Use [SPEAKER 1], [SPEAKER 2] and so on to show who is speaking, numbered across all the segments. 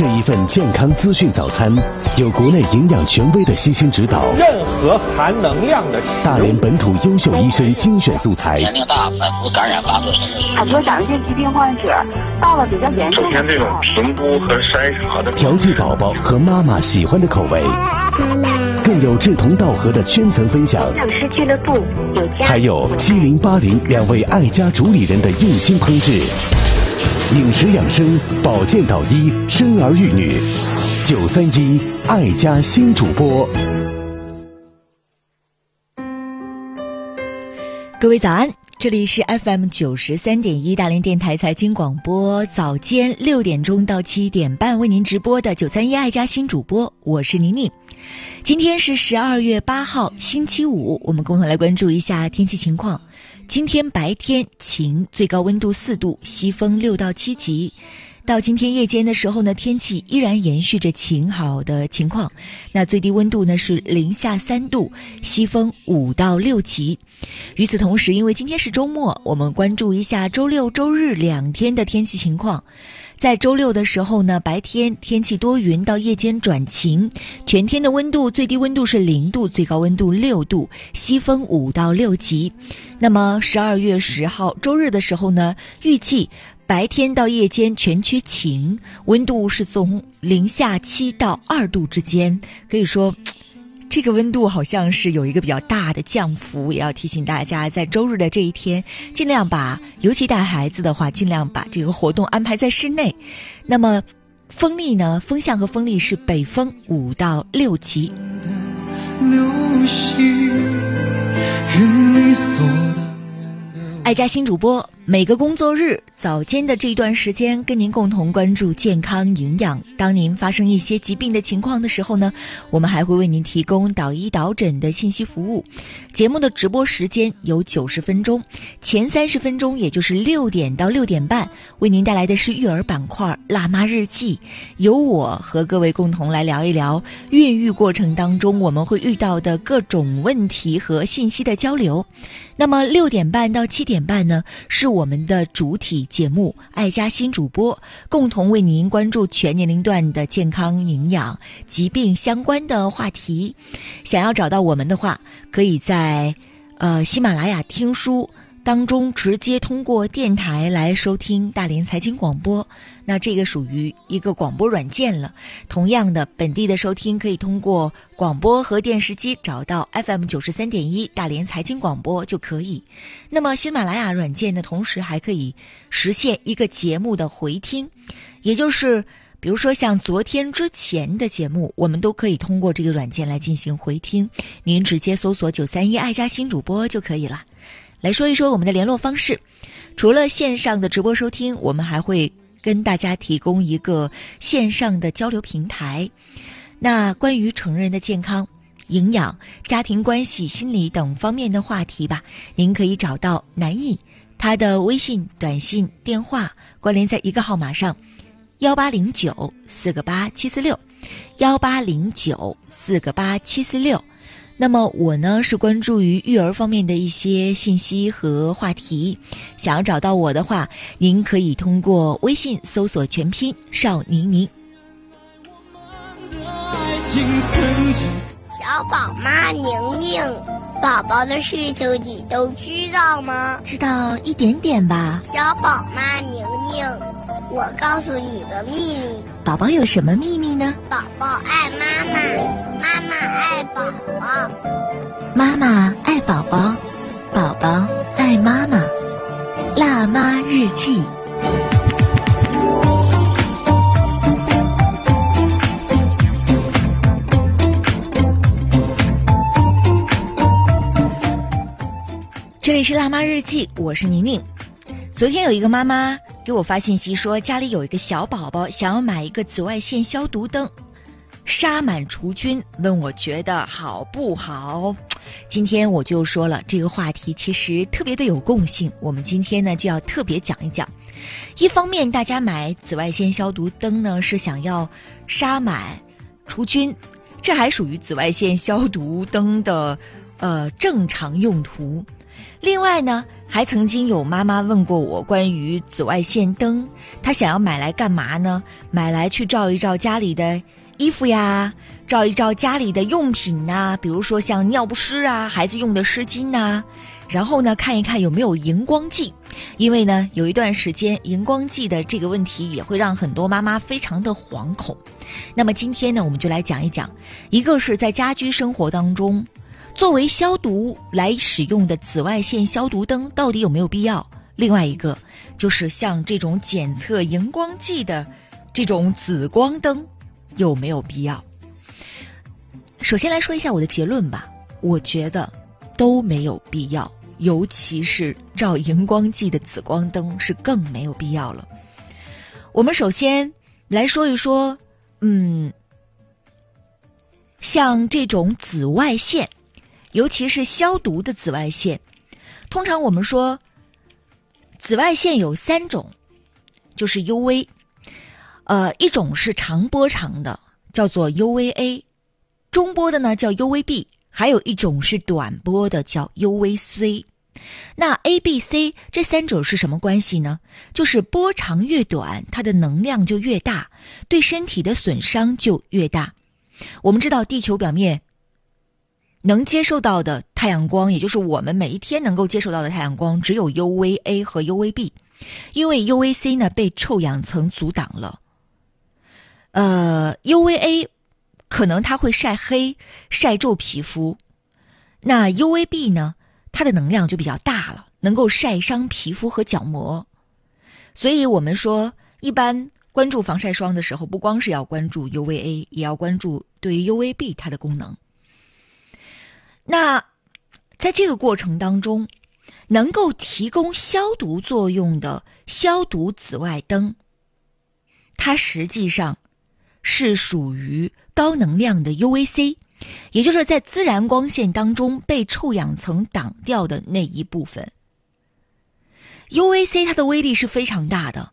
[SPEAKER 1] 这一份健康资讯早餐，有国内营养权威的悉心指导，
[SPEAKER 2] 任何含能量的
[SPEAKER 1] 大连本土优秀医生精选素材，
[SPEAKER 3] 年龄大，反复感染发作。
[SPEAKER 4] 很多甲状腺疾病患者到了比较严重，
[SPEAKER 5] 首先这种评估和筛查的
[SPEAKER 1] 调剂宝宝和妈妈喜欢的口味，更有志同道合的圈层分享，
[SPEAKER 4] 正失去了度，有家，
[SPEAKER 1] 还有七零八零两位爱家主理人的用心烹制。饮食养生、保健导医、生儿育女，九三一爱家新主播。
[SPEAKER 6] 各位早安，这里是 FM 九十三点一大连电台财经广播，早间六点钟到七点半为您直播的九三一爱家新主播，我是宁宁。今天是十二月八号，星期五，我们共同来关注一下天气情况。今天白天晴，最高温度四度，西风六到七级。到今天夜间的时候呢，天气依然延续着晴好的情况。那最低温度呢是零下三度，西风五到六级。与此同时，因为今天是周末，我们关注一下周六、周日两天的天气情况。在周六的时候呢，白天天气多云，到夜间转晴，全天的温度最低温度是零度，最高温度六度，西风五到六级。那么十二月十号周日的时候呢，预计白天到夜间全区晴，温度是从零下七到二度之间，可以说。这个温度好像是有一个比较大的降幅，也要提醒大家，在周日的这一天，尽量把，尤其带孩子的话，尽量把这个活动安排在室内。那么，风力呢？风向和风力是北风五到六级。爱家新主播。每个工作日早间的这段时间，跟您共同关注健康营养。当您发生一些疾病的情况的时候呢，我们还会为您提供导医导诊的信息服务。节目的直播时间有九十分钟，前三十分钟也就是六点到六点半，为您带来的是育儿板块《辣妈日记》，由我和各位共同来聊一聊孕育过程当中我们会遇到的各种问题和信息的交流。那么六点半到七点半呢，是我我们的主体节目《爱家新主播》，共同为您关注全年龄段的健康、营养、疾病相关的话题。想要找到我们的话，可以在呃喜马拉雅听书。当中直接通过电台来收听大连财经广播，那这个属于一个广播软件了。同样的，本地的收听可以通过广播和电视机找到 FM 九十三点一大连财经广播就可以。那么喜马拉雅软件呢，同时还可以实现一个节目的回听，也就是比如说像昨天之前的节目，我们都可以通过这个软件来进行回听。您直接搜索九三一爱家新主播就可以了。来说一说我们的联络方式，除了线上的直播收听，我们还会跟大家提供一个线上的交流平台。那关于成人的健康、营养、家庭关系、心理等方面的话题吧，您可以找到南艺，他的微信、短信、电话关联在一个号码上：幺八零九四个八七四六，幺八零九四个八七四六。那么我呢是关注于育儿方面的一些信息和话题，想要找到我的话，您可以通过微信搜索全拼邵宁宁。
[SPEAKER 7] 小宝妈宁宁，宝宝的事情你都知道吗？
[SPEAKER 6] 知道一点点吧。
[SPEAKER 7] 小宝妈宁宁，我告诉你个秘密。
[SPEAKER 6] 宝宝有什么秘密呢？
[SPEAKER 7] 宝宝爱妈妈。妈妈爱宝宝，
[SPEAKER 6] 妈妈爱宝宝，宝宝爱妈妈。辣妈日记。这里是辣妈日记，我是宁宁。昨天有一个妈妈给我发信息说，家里有一个小宝宝，想要买一个紫外线消毒灯。杀螨除菌，问我觉得好不好？今天我就说了，这个话题其实特别的有共性。我们今天呢就要特别讲一讲。一方面，大家买紫外线消毒灯呢是想要杀螨除菌，这还属于紫外线消毒灯的呃正常用途。另外呢，还曾经有妈妈问过我关于紫外线灯，她想要买来干嘛呢？买来去照一照家里的衣服呀，照一照家里的用品呐，比如说像尿不湿啊，孩子用的湿巾呐，然后呢看一看有没有荧光剂，因为呢有一段时间荧光剂的这个问题也会让很多妈妈非常的惶恐。那么今天呢，我们就来讲一讲，一个是在家居生活当中。作为消毒来使用的紫外线消毒灯到底有没有必要？另外一个就是像这种检测荧光剂的这种紫光灯有没有必要？首先来说一下我的结论吧，我觉得都没有必要，尤其是照荧光剂的紫光灯是更没有必要了。我们首先来说一说，嗯，像这种紫外线。尤其是消毒的紫外线，通常我们说紫外线有三种，就是 UV，呃，一种是长波长的，叫做 UVA，中波的呢叫 UVB，还有一种是短波的叫 UVC。那 A、B、C 这三者是什么关系呢？就是波长越短，它的能量就越大，对身体的损伤就越大。我们知道地球表面。能接受到的太阳光，也就是我们每一天能够接受到的太阳光，只有 UVA 和 UVB，因为 UVC 呢被臭氧层阻挡了。呃，UVA 可能它会晒黑、晒皱皮肤，那 UVB 呢，它的能量就比较大了，能够晒伤皮肤和角膜。所以我们说，一般关注防晒霜的时候，不光是要关注 UVA，也要关注对于 UVB 它的功能。那在这个过程当中，能够提供消毒作用的消毒紫外灯，它实际上是属于高能量的 UVC，也就是在自然光线当中被臭氧层挡掉的那一部分。UVC 它的威力是非常大的，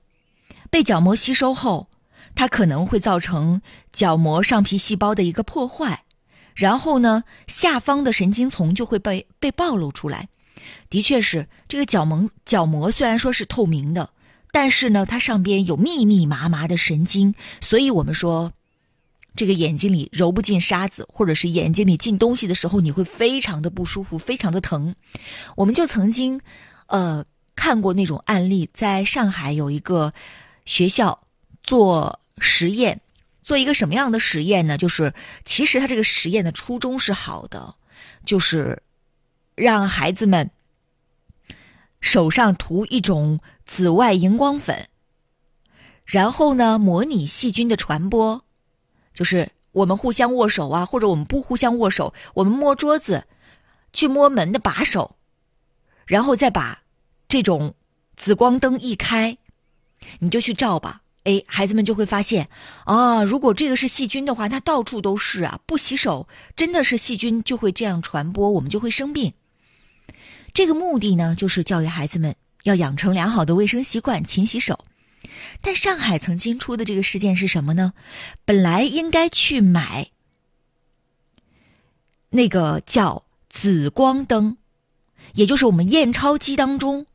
[SPEAKER 6] 被角膜吸收后，它可能会造成角膜上皮细胞的一个破坏。然后呢，下方的神经丛就会被被暴露出来。的确是，这个角膜角膜虽然说是透明的，但是呢，它上边有密密麻麻的神经，所以我们说，这个眼睛里揉不进沙子，或者是眼睛里进东西的时候，你会非常的不舒服，非常的疼。我们就曾经呃看过那种案例，在上海有一个学校做实验。做一个什么样的实验呢？就是其实他这个实验的初衷是好的，就是让孩子们手上涂一种紫外荧光粉，然后呢模拟细菌的传播，就是我们互相握手啊，或者我们不互相握手，我们摸桌子去摸门的把手，然后再把这种紫光灯一开，你就去照吧。哎，孩子们就会发现啊，如果这个是细菌的话，它到处都是啊，不洗手真的是细菌就会这样传播，我们就会生病。这个目的呢，就是教育孩子们要养成良好的卫生习惯，勤洗手。但上海曾经出的这个事件是什么呢？本来应该去买那个叫紫光灯，也就是我们验钞机当中。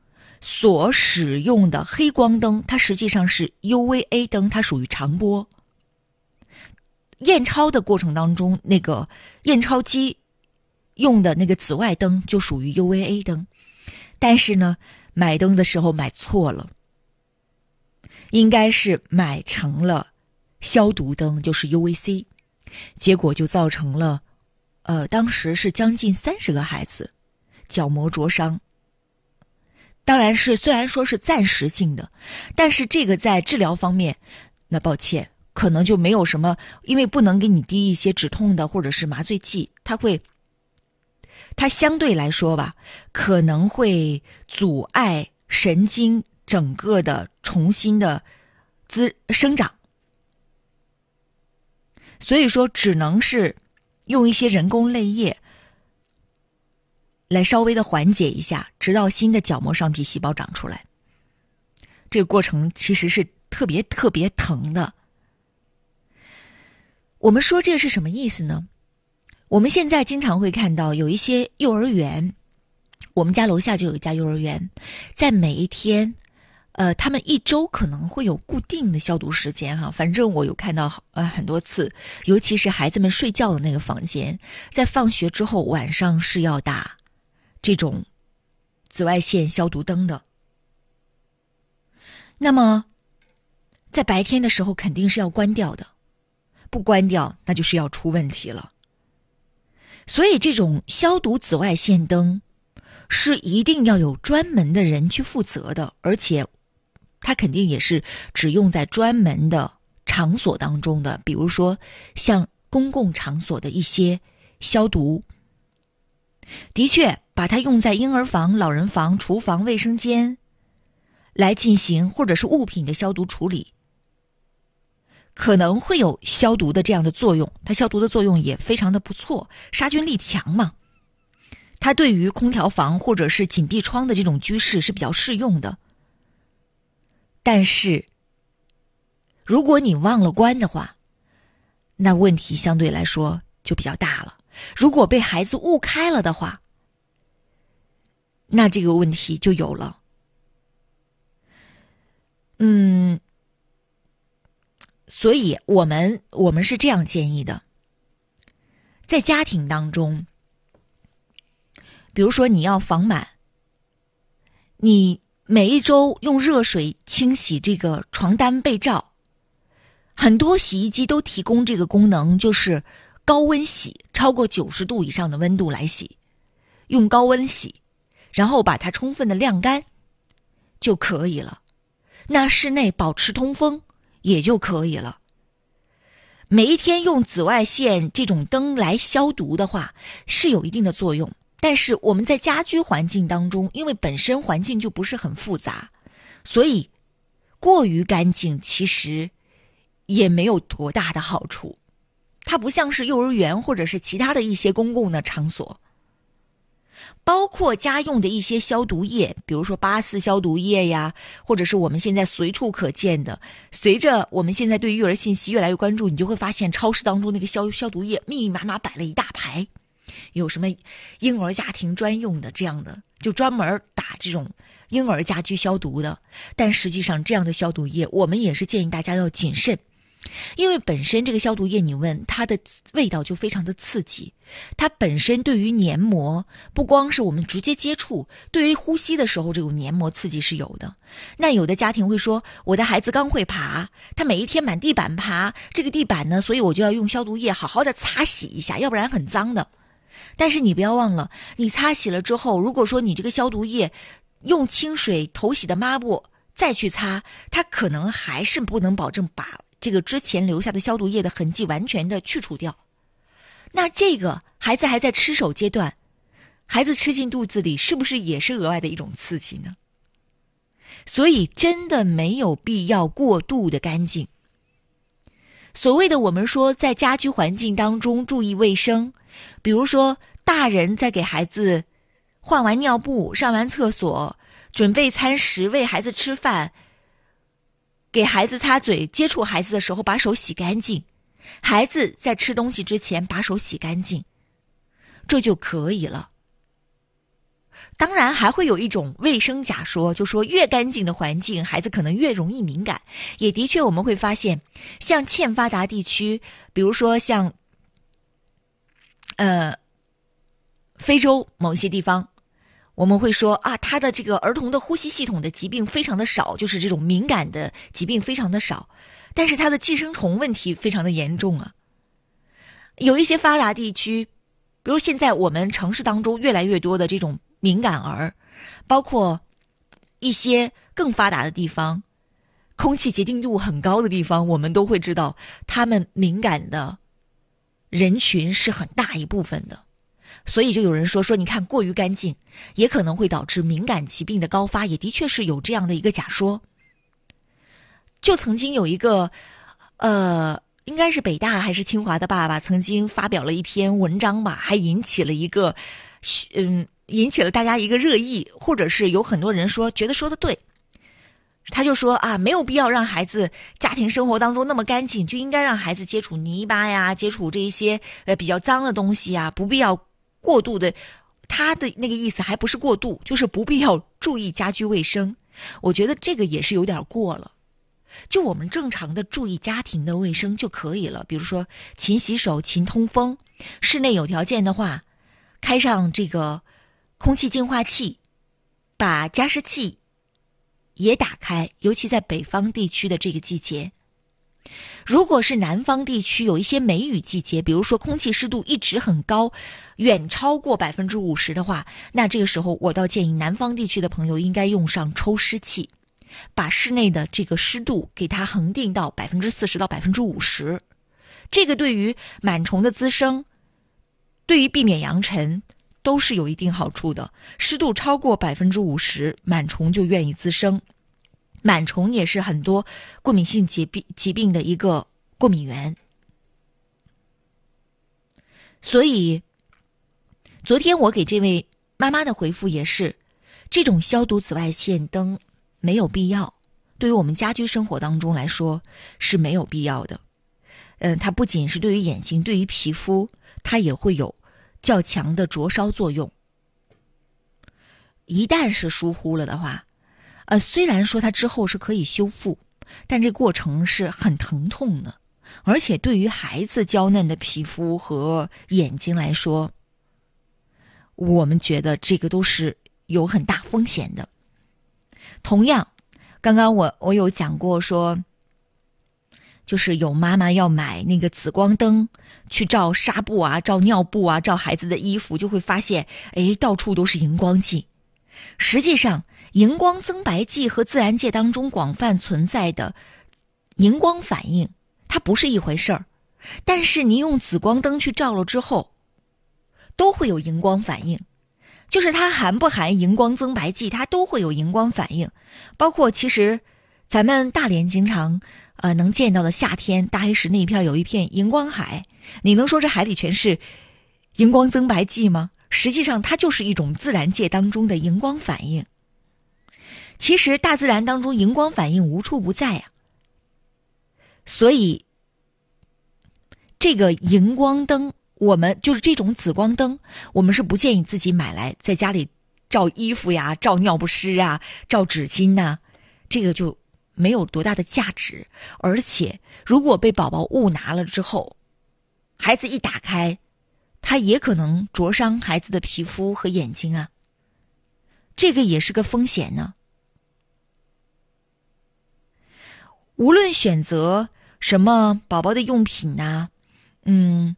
[SPEAKER 6] 所使用的黑光灯，它实际上是 UVA 灯，它属于长波。验钞的过程当中，那个验钞机用的那个紫外灯就属于 UVA 灯，但是呢，买灯的时候买错了，应该是买成了消毒灯，就是 UVC，结果就造成了，呃，当时是将近三十个孩子角膜灼伤。当然是，虽然说是暂时性的，但是这个在治疗方面，那抱歉，可能就没有什么，因为不能给你滴一些止痛的或者是麻醉剂，它会，它相对来说吧，可能会阻碍神经整个的重新的滋生长，所以说只能是用一些人工泪液。来稍微的缓解一下，直到新的角膜上皮细胞长出来。这个过程其实是特别特别疼的。我们说这个是什么意思呢？我们现在经常会看到有一些幼儿园，我们家楼下就有一家幼儿园，在每一天，呃，他们一周可能会有固定的消毒时间哈。反正我有看到呃很多次，尤其是孩子们睡觉的那个房间，在放学之后晚上是要打这种紫外线消毒灯的。那么，在白天的时候肯定是要关掉的，不关掉那就是要出问题了。所以，这种消毒紫外线灯是一定要有专门的人去负责的，而且它肯定也是只用在专门的场所当中的，比如说像公共场所的一些消毒。的确，把它用在婴儿房、老人房、厨房、卫生间。来进行或者是物品的消毒处理，可能会有消毒的这样的作用，它消毒的作用也非常的不错，杀菌力强嘛。它对于空调房或者是紧闭窗的这种居室是比较适用的。但是，如果你忘了关的话，那问题相对来说就比较大了。如果被孩子误开了的话，那这个问题就有了。嗯，所以我们我们是这样建议的，在家庭当中，比如说你要防螨，你每一周用热水清洗这个床单被罩，很多洗衣机都提供这个功能，就是高温洗，超过九十度以上的温度来洗，用高温洗，然后把它充分的晾干就可以了。那室内保持通风也就可以了。每一天用紫外线这种灯来消毒的话，是有一定的作用。但是我们在家居环境当中，因为本身环境就不是很复杂，所以过于干净其实也没有多大的好处。它不像是幼儿园或者是其他的一些公共的场所。包括家用的一些消毒液，比如说八四消毒液呀，或者是我们现在随处可见的。随着我们现在对育儿信息越来越关注，你就会发现超市当中那个消消毒液密密麻麻摆了一大排，有什么婴儿家庭专用的这样的，就专门打这种婴儿家居消毒的。但实际上，这样的消毒液，我们也是建议大家要谨慎。因为本身这个消毒液，你闻它的味道就非常的刺激。它本身对于黏膜，不光是我们直接接触，对于呼吸的时候，这种黏膜刺激是有的。那有的家庭会说，我的孩子刚会爬，他每一天满地板爬，这个地板呢，所以我就要用消毒液好好的擦洗一下，要不然很脏的。但是你不要忘了，你擦洗了之后，如果说你这个消毒液用清水头洗的抹布再去擦，它可能还是不能保证把。这个之前留下的消毒液的痕迹完全的去除掉，那这个孩子还在吃手阶段，孩子吃进肚子里是不是也是额外的一种刺激呢？所以真的没有必要过度的干净。所谓的我们说在家居环境当中注意卫生，比如说大人在给孩子换完尿布、上完厕所、准备餐食、喂孩子吃饭。给孩子擦嘴，接触孩子的时候把手洗干净；孩子在吃东西之前把手洗干净，这就可以了。当然，还会有一种卫生假说，就说越干净的环境，孩子可能越容易敏感。也的确，我们会发现，像欠发达地区，比如说像呃非洲某些地方。我们会说啊，他的这个儿童的呼吸系统的疾病非常的少，就是这种敏感的疾病非常的少，但是他的寄生虫问题非常的严重啊。有一些发达地区，比如现在我们城市当中越来越多的这种敏感儿，包括一些更发达的地方，空气洁净度很高的地方，我们都会知道，他们敏感的人群是很大一部分的。所以就有人说说，你看过于干净，也可能会导致敏感疾病的高发，也的确是有这样的一个假说。就曾经有一个，呃，应该是北大还是清华的爸爸，曾经发表了一篇文章吧，还引起了一个，嗯，引起了大家一个热议，或者是有很多人说觉得说的对。他就说啊，没有必要让孩子家庭生活当中那么干净，就应该让孩子接触泥巴呀，接触这一些呃比较脏的东西呀，不必要。过度的他的那个意思还不是过度，就是不必要注意家居卫生。我觉得这个也是有点过了。就我们正常的注意家庭的卫生就可以了，比如说勤洗手、勤通风，室内有条件的话，开上这个空气净化器，把加湿器也打开，尤其在北方地区的这个季节。如果是南方地区有一些梅雨季节，比如说空气湿度一直很高，远超过百分之五十的话，那这个时候我倒建议南方地区的朋友应该用上抽湿器。把室内的这个湿度给它恒定到百分之四十到百分之五十，这个对于螨虫的滋生，对于避免扬尘都是有一定好处的。湿度超过百分之五十，螨虫就愿意滋生。螨虫也是很多过敏性疾病疾病的一个过敏源，所以昨天我给这位妈妈的回复也是，这种消毒紫外线灯。没有必要，对于我们家居生活当中来说是没有必要的。嗯，它不仅是对于眼睛，对于皮肤，它也会有较强的灼烧作用。一旦是疏忽了的话，呃，虽然说它之后是可以修复，但这过程是很疼痛的，而且对于孩子娇嫩的皮肤和眼睛来说，我们觉得这个都是有很大风险的。同样，刚刚我我有讲过说，就是有妈妈要买那个紫光灯去照纱布啊、照尿布啊、照孩子的衣服，就会发现，哎，到处都是荧光剂。实际上，荧光增白剂和自然界当中广泛存在的荧光反应，它不是一回事儿。但是你用紫光灯去照了之后，都会有荧光反应。就是它含不含荧光增白剂，它都会有荧光反应。包括其实咱们大连经常呃能见到的夏天，大黑石那一片有一片荧光海，你能说这海里全是荧光增白剂吗？实际上它就是一种自然界当中的荧光反应。其实大自然当中荧光反应无处不在呀，所以这个荧光灯。我们就是这种紫光灯，我们是不建议自己买来在家里照衣服呀、照尿不湿啊、照纸巾呐，这个就没有多大的价值。而且，如果被宝宝误拿了之后，孩子一打开，他也可能灼伤孩子的皮肤和眼睛啊，这个也是个风险呢。无论选择什么宝宝的用品呐，嗯。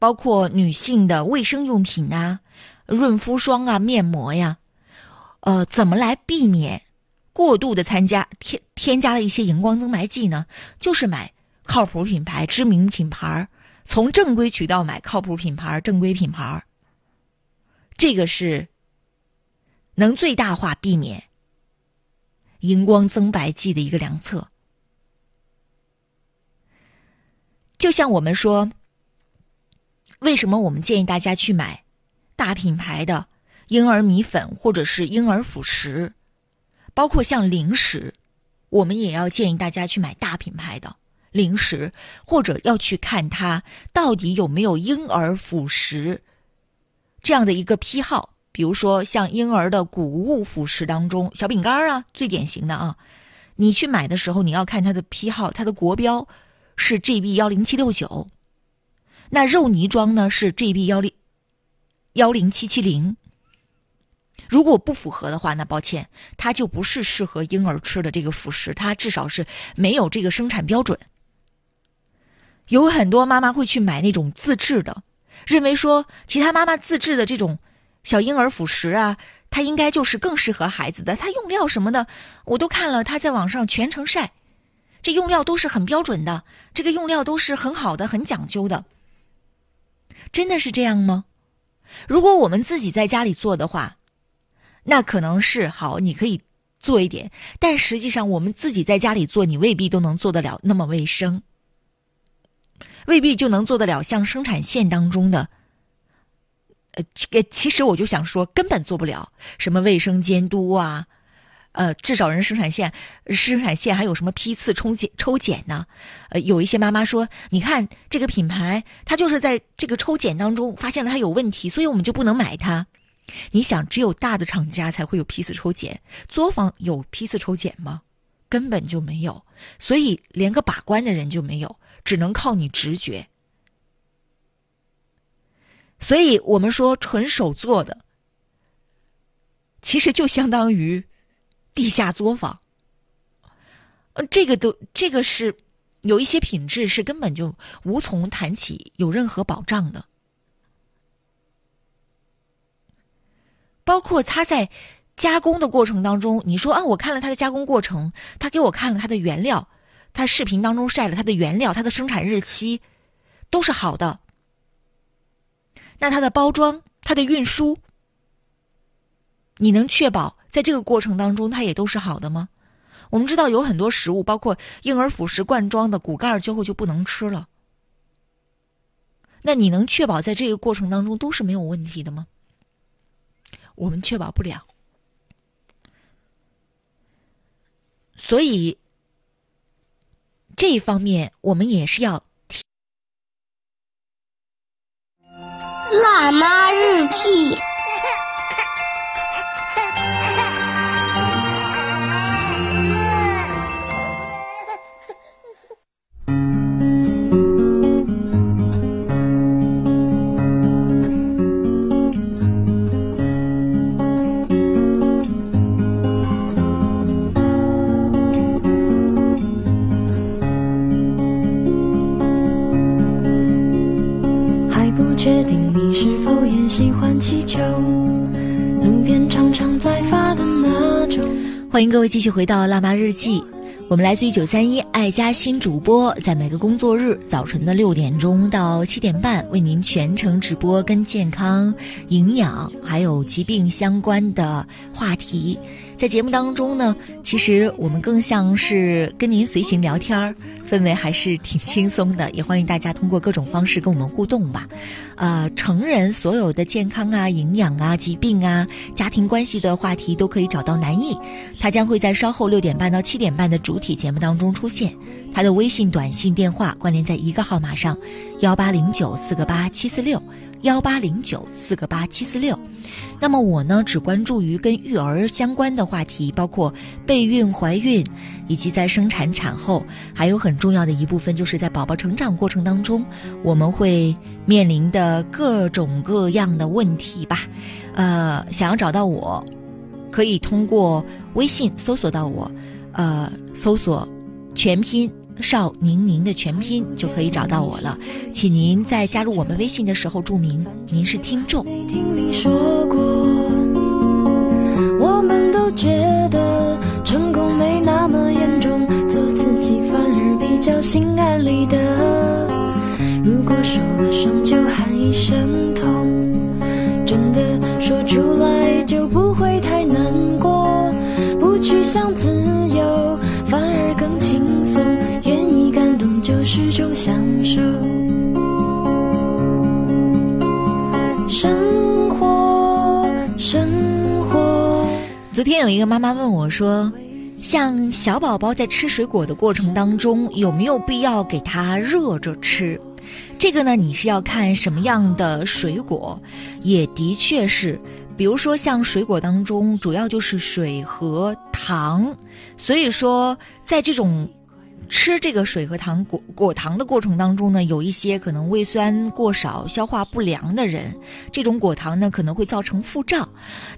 [SPEAKER 6] 包括女性的卫生用品啊，润肤霜啊、面膜呀，呃，怎么来避免过度的参加添添加了一些荧光增白剂呢？就是买靠谱品牌、知名品牌，从正规渠道买靠谱品牌、正规品牌，这个是能最大化避免荧光增白剂的一个良策。就像我们说。为什么我们建议大家去买大品牌的婴儿米粉或者是婴儿辅食，包括像零食，我们也要建议大家去买大品牌的零食，或者要去看它到底有没有婴儿辅食这样的一个批号。比如说像婴儿的谷物辅食当中，小饼干啊，最典型的啊，你去买的时候你要看它的批号，它的国标是 GB 幺零七六九。那肉泥装呢是 GB 幺零幺零七七零，如果不符合的话，那抱歉，它就不是适合婴儿吃的这个辅食，它至少是没有这个生产标准。有很多妈妈会去买那种自制的，认为说其他妈妈自制的这种小婴儿辅食啊，它应该就是更适合孩子的。它用料什么的，我都看了，他在网上全程晒，这用料都是很标准的，这个用料都是很好的、很讲究的。真的是这样吗？如果我们自己在家里做的话，那可能是好，你可以做一点。但实际上，我们自己在家里做，你未必都能做得了那么卫生，未必就能做得了像生产线当中的。呃，这个其实我就想说，根本做不了什么卫生监督啊。呃，至少人生产线，生产线还有什么批次抽检抽检呢？呃，有一些妈妈说，你看这个品牌，它就是在这个抽检当中发现了它有问题，所以我们就不能买它。你想，只有大的厂家才会有批次抽检，作坊有批次抽检吗？根本就没有，所以连个把关的人就没有，只能靠你直觉。所以我们说纯手做的，其实就相当于地下作坊。呃，这个都这个是有一些品质是根本就无从谈起，有任何保障的。包括他在加工的过程当中，你说啊，我看了他的加工过程，他给我看了他的原料，他视频当中晒了他的原料，他的生产日期都是好的。那它的包装、它的运输，你能确保在这个过程当中它也都是好的吗？我们知道有很多食物，包括婴儿辅食罐装的骨盖儿，最后就不能吃了。那你能确保在这个过程当中都是没有问题的吗？我们确保不了，所以这一方面我们也是要。
[SPEAKER 7] 辣妈日记。
[SPEAKER 6] 欢迎各位继续回到辣妈日记，我们来自于九三一爱家新主播，在每个工作日早晨的六点钟到七点半，为您全程直播跟健康、营养还有疾病相关的话题。在节目当中呢，其实我们更像是跟您随行聊天儿，氛围还是挺轻松的。也欢迎大家通过各种方式跟我们互动吧。呃，成人所有的健康啊、营养啊、疾病啊、家庭关系的话题都可以找到南艺，他将会在稍后六点半到七点半的主体节目当中出现。他的微信、短信、电话关联在一个号码上：幺八零九四个八七四六。幺八零九四个八七四六，那么我呢只关注于跟育儿相关的话题，包括备孕、怀孕，以及在生产产后，还有很重要的一部分就是在宝宝成长过程当中，我们会面临的各种各样的问题吧。呃，想要找到我，可以通过微信搜索到我，呃，搜索全拼。邵宁宁的全拼就可以找到我了，请您在加入我们微信的时候注明您是听众。
[SPEAKER 8] 我们都觉得成功没那么严重，做自己反而比较心安理得。如果受了伤就喊一声痛，真的说出来就不会太难过，不去想
[SPEAKER 6] 昨天有一个妈妈问我说：“像小宝宝在吃水果的过程当中，有没有必要给他热着吃？”这个呢，你是要看什么样的水果，也的确是，比如说像水果当中主要就是水和糖，所以说在这种。吃这个水和糖果果糖的过程当中呢，有一些可能胃酸过少、消化不良的人，这种果糖呢可能会造成腹胀。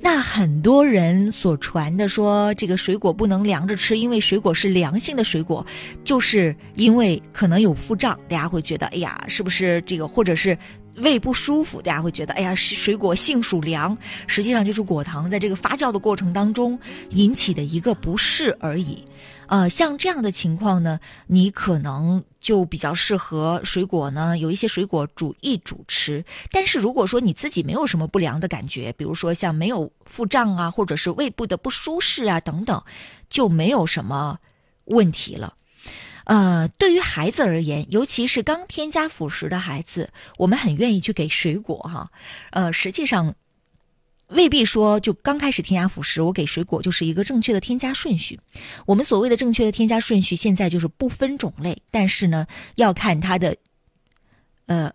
[SPEAKER 6] 那很多人所传的说这个水果不能凉着吃，因为水果是凉性的水果，就是因为可能有腹胀，大家会觉得哎呀，是不是这个或者是胃不舒服，大家会觉得哎呀，水果性属凉，实际上就是果糖在这个发酵的过程当中引起的一个不适而已。呃，像这样的情况呢，你可能就比较适合水果呢，有一些水果煮一煮吃。但是如果说你自己没有什么不良的感觉，比如说像没有腹胀啊，或者是胃部的不舒适啊等等，就没有什么问题了。呃，对于孩子而言，尤其是刚添加辅食的孩子，我们很愿意去给水果哈。呃，实际上。未必说就刚开始添加辅食，我给水果就是一个正确的添加顺序。我们所谓的正确的添加顺序，现在就是不分种类，但是呢，要看它的呃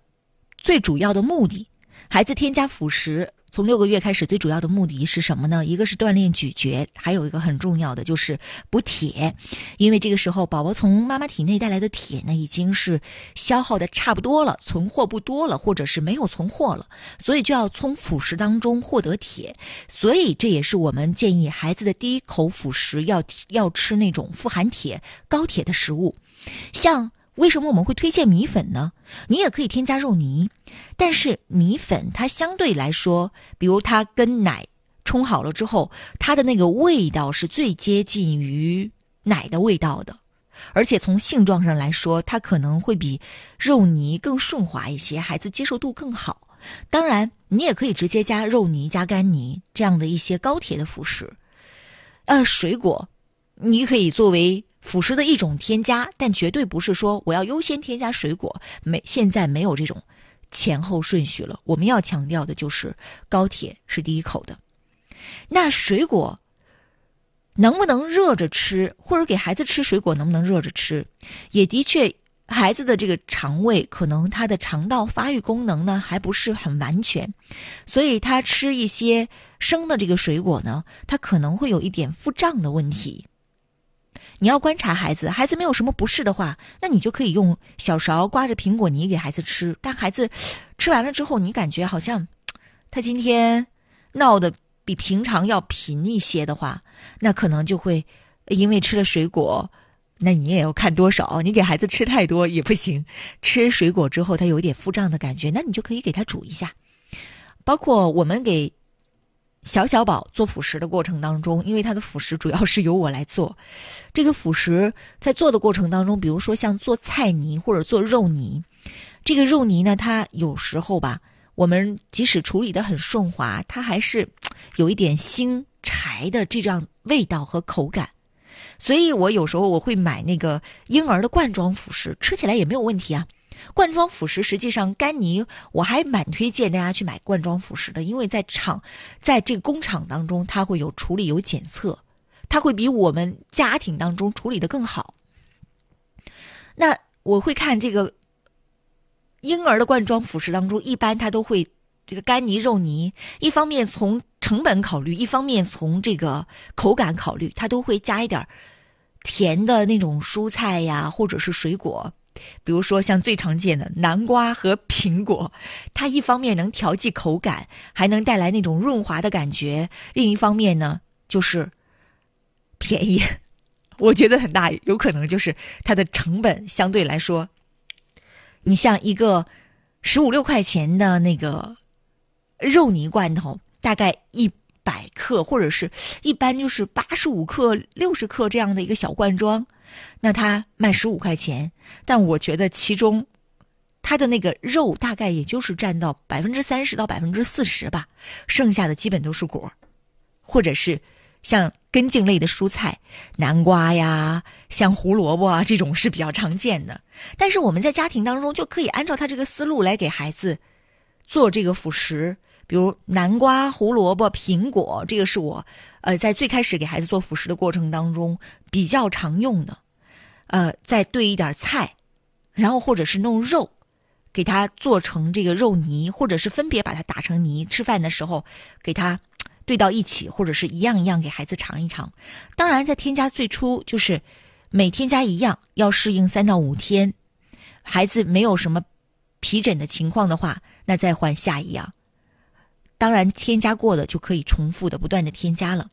[SPEAKER 6] 最主要的目的。孩子添加辅食，从六个月开始，最主要的目的是什么呢？一个是锻炼咀嚼，还有一个很重要的就是补铁，因为这个时候宝宝从妈妈体内带来的铁呢，已经是消耗的差不多了，存货不多了，或者是没有存货了，所以就要从辅食当中获得铁。所以这也是我们建议孩子的第一口辅食要要吃那种富含铁、高铁的食物，像。为什么我们会推荐米粉呢？你也可以添加肉泥，但是米粉它相对来说，比如它跟奶冲好了之后，它的那个味道是最接近于奶的味道的，而且从性状上来说，它可能会比肉泥更顺滑一些，孩子接受度更好。当然，你也可以直接加肉泥、加干泥这样的一些高铁的辅食。呃，水果你可以作为。辅食的一种添加，但绝对不是说我要优先添加水果。没，现在没有这种前后顺序了。我们要强调的就是高铁是第一口的。那水果能不能热着吃，或者给孩子吃水果能不能热着吃？也的确，孩子的这个肠胃可能他的肠道发育功能呢还不是很完全，所以他吃一些生的这个水果呢，他可能会有一点腹胀的问题。你要观察孩子，孩子没有什么不适的话，那你就可以用小勺刮着苹果泥给孩子吃。但孩子 吃完了之后，你感觉好像他今天闹得比平常要频一些的话，那可能就会因为吃了水果，那你也要看多少。你给孩子吃太多也不行，吃水果之后他有点腹胀的感觉，那你就可以给他煮一下。包括我们给。小小宝做辅食的过程当中，因为他的辅食主要是由我来做。这个辅食在做的过程当中，比如说像做菜泥或者做肉泥，这个肉泥呢，它有时候吧，我们即使处理的很顺滑，它还是有一点腥柴的这样味道和口感。所以我有时候我会买那个婴儿的罐装辅食，吃起来也没有问题啊。罐装辅食实际上干泥，我还蛮推荐大家去买罐装辅食的，因为在厂，在这个工厂当中，它会有处理有检测，它会比我们家庭当中处理的更好。那我会看这个婴儿的罐装辅食当中，一般它都会这个干泥肉泥，一方面从成本考虑，一方面从这个口感考虑，它都会加一点甜的那种蔬菜呀，或者是水果。比如说，像最常见的南瓜和苹果，它一方面能调剂口感，还能带来那种润滑的感觉；另一方面呢，就是便宜。我觉得很大有可能就是它的成本相对来说，你像一个十五六块钱的那个肉泥罐头，大概一百克，或者是一般就是八十五克、六十克这样的一个小罐装。那它卖十五块钱，但我觉得其中它的那个肉大概也就是占到百分之三十到百分之四十吧，剩下的基本都是果，或者是像根茎类的蔬菜，南瓜呀，像胡萝卜啊这种是比较常见的。但是我们在家庭当中就可以按照他这个思路来给孩子做这个辅食，比如南瓜、胡萝卜、苹果，这个是我呃在最开始给孩子做辅食的过程当中比较常用的。呃，再兑一点菜，然后或者是弄肉，给它做成这个肉泥，或者是分别把它打成泥，吃饭的时候给它兑到一起，或者是一样一样给孩子尝一尝。当然，在添加最初就是每添加一样，要适应三到五天，孩子没有什么皮疹的情况的话，那再换下一样。当然，添加过的就可以重复的不断的添加了。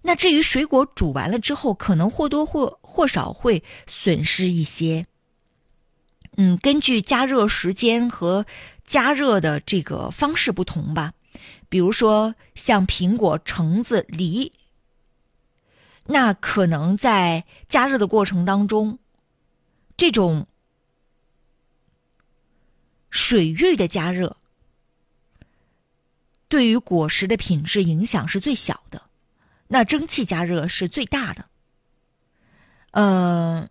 [SPEAKER 6] 那至于水果煮完了之后，可能或多或或少会损失一些。嗯，根据加热时间和加热的这个方式不同吧。比如说像苹果、橙子、梨，那可能在加热的过程当中，这种水域的加热对于果实的品质影响是最小的。那蒸汽加热是最大的，呃，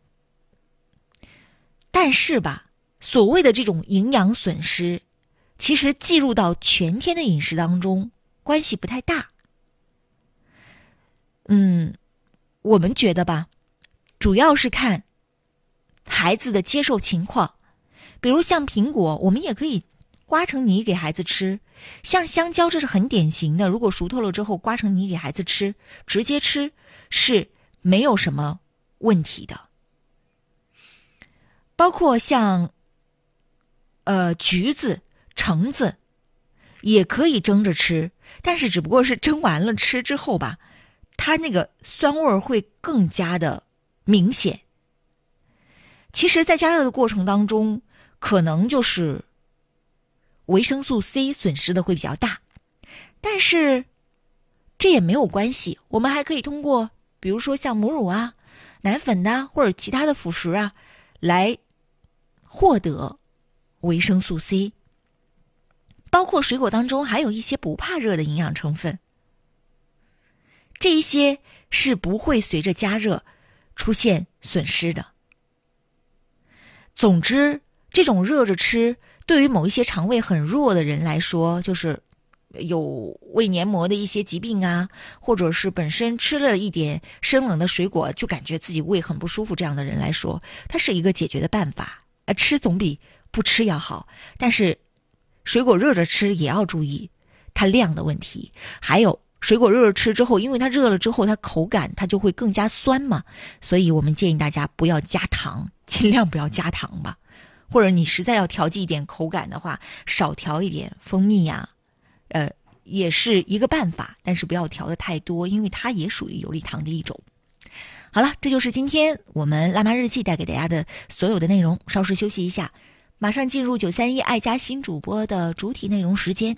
[SPEAKER 6] 但是吧，所谓的这种营养损失，其实计入到全天的饮食当中，关系不太大。嗯，我们觉得吧，主要是看孩子的接受情况，比如像苹果，我们也可以刮成泥给孩子吃。像香蕉，这是很典型的。如果熟透了之后刮成泥给孩子吃，直接吃是没有什么问题的。包括像呃橘子、橙子，也可以蒸着吃，但是只不过是蒸完了吃之后吧，它那个酸味会更加的明显。其实，在加热的过程当中，可能就是维生素 C 损失的会比较大，但是这也没有关系。我们还可以通过，比如说像母乳啊、奶粉呐，或者其他的辅食啊，来获得维生素 C。包括水果当中还有一些不怕热的营养成分，这一些是不会随着加热出现损失的。总之，这种热着吃，对于某一些肠胃很弱的人来说，就是有胃黏膜的一些疾病啊，或者是本身吃了一点生冷的水果就感觉自己胃很不舒服这样的人来说，它是一个解决的办法。呃，吃总比不吃要好，但是水果热着吃也要注意它量的问题，还有。水果热着吃之后，因为它热了之后，它口感它就会更加酸嘛，所以我们建议大家不要加糖，尽量不要加糖吧。或者你实在要调剂一点口感的话，少调一点蜂蜜呀，呃，也是一个办法，但是不要调的太多，因为它也属于游离糖的一种。好了，这就是今天我们辣妈日记带给大家的所有的内容。稍事休息一下，马上进入九三一爱家新主播的主体内容时间。